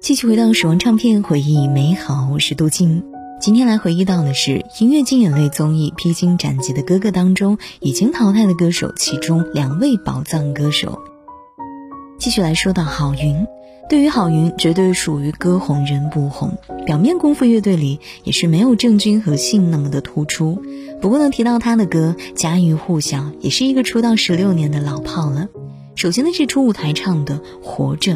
继续回到死亡唱片，回忆美好。我是杜静，今天来回忆到的是音乐金眼泪综艺《披荆斩棘的哥哥》当中已经淘汰的歌手，其中两位宝藏歌手。继续来说到郝云，对于郝云，绝对属于歌红人不红。表面功夫乐队里也是没有郑钧和信那么的突出。不过能提到他的歌，家喻户晓，也是一个出道十六年的老炮了。首先呢是初舞台唱的《活着》。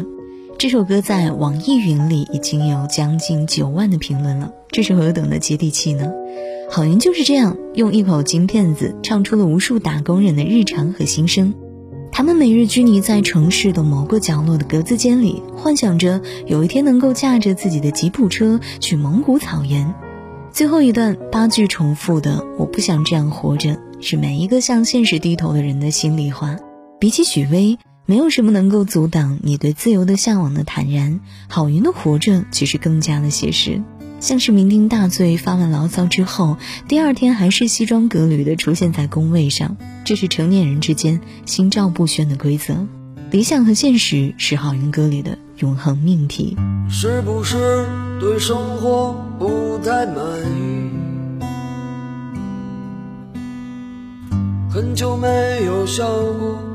这首歌在网易云里已经有将近九万的评论了，这是何等的接地气呢？郝云就是这样用一口金片子唱出了无数打工人的日常和心声。他们每日拘泥在城市的某个角落的格子间里，幻想着有一天能够驾着自己的吉普车去蒙古草原。最后一段八句重复的“我不想这样活着”，是每一个向现实低头的人的心里话。比起许巍。没有什么能够阻挡你对自由的向往的坦然。郝云的活着其实更加的写实，像是酩酊大醉发完牢骚之后，第二天还是西装革履的出现在工位上，这是成年人之间心照不宣的规则。理想和现实是郝云歌里的永恒命题。是不是对生活不太满意？很久没有笑过。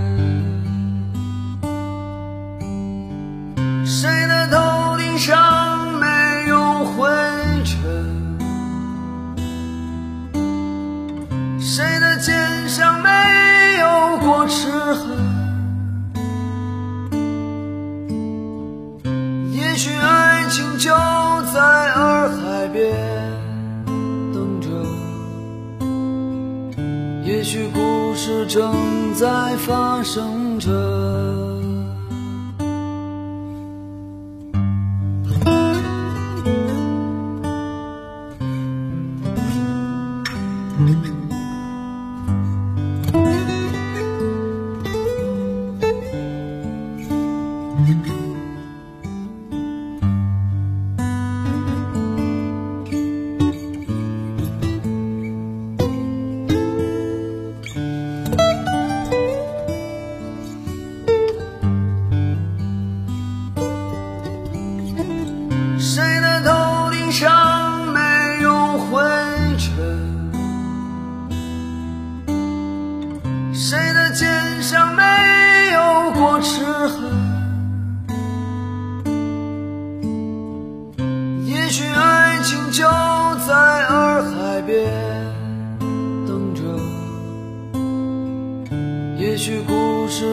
正在发生着。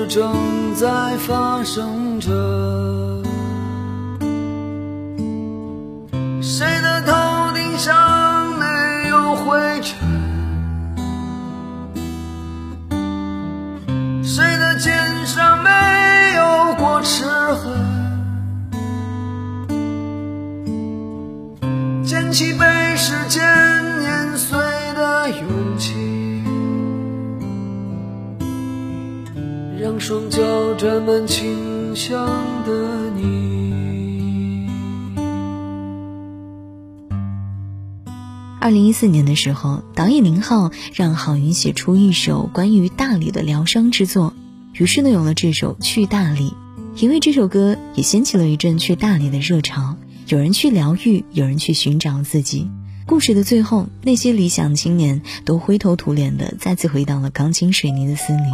正在发生着，谁的头顶上没有灰尘，谁的肩上没有过齿痕，捡起被时间双脚沾满清香的你。二零一四年的时候，导演宁浩让郝云写出一首关于大理的疗伤之作，于是呢有了这首《去大理》。因为这首歌也掀起了一阵去大理的热潮，有人去疗愈，有人去寻找自己。故事的最后，那些理想青年都灰头土脸的再次回到了钢筋水泥的森林。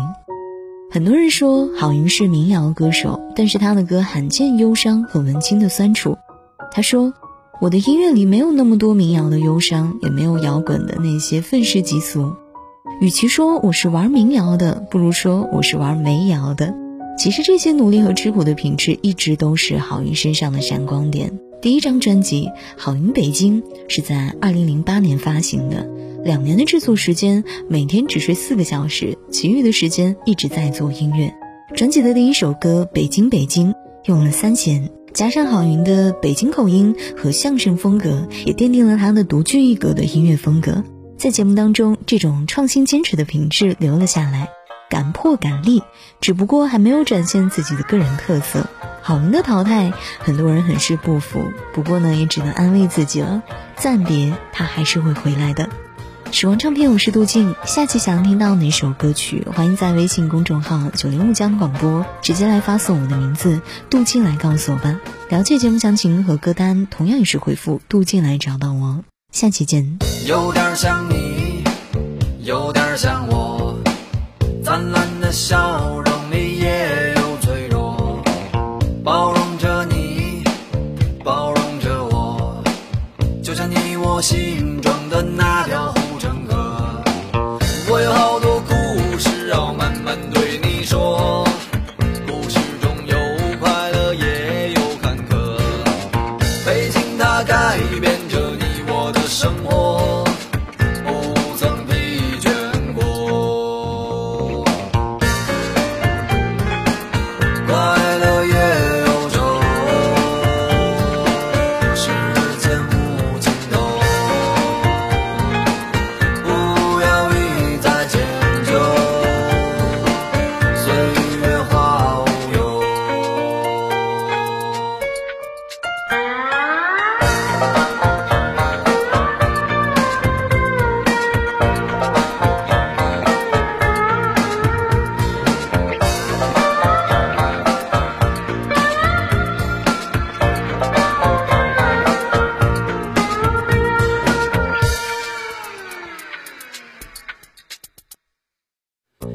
很多人说郝云是民谣歌手，但是他的歌罕见忧伤和文青的酸楚。他说：“我的音乐里没有那么多民谣的忧伤，也没有摇滚的那些愤世嫉俗。与其说我是玩民谣的，不如说我是玩煤窑的。其实这些努力和吃苦的品质，一直都是郝云身上的闪光点。第一张专辑《郝云北京》是在二零零八年发行的，两年的制作时间，每天只睡四个小时，其余的时间一直在做音乐。专辑的第一首歌《北京北京》用了三弦，加上郝云的北京口音和相声风格，也奠定了他的独具一格的音乐风格。在节目当中，这种创新坚持的品质留了下来。敢破敢立，只不过还没有展现自己的个人特色。郝云的淘汰，很多人很是不服。不过呢，也只能安慰自己了，暂别，他还是会回来的。时光唱片，我是杜静。下期想要听到哪首歌曲，欢迎在微信公众号“九零五江广播”直接来发送我的名字“杜静”来告诉我吧。了解节目详情和歌单，同样也是回复“杜静”来找到我。下期见。有点像你，有点像我。灿烂的笑容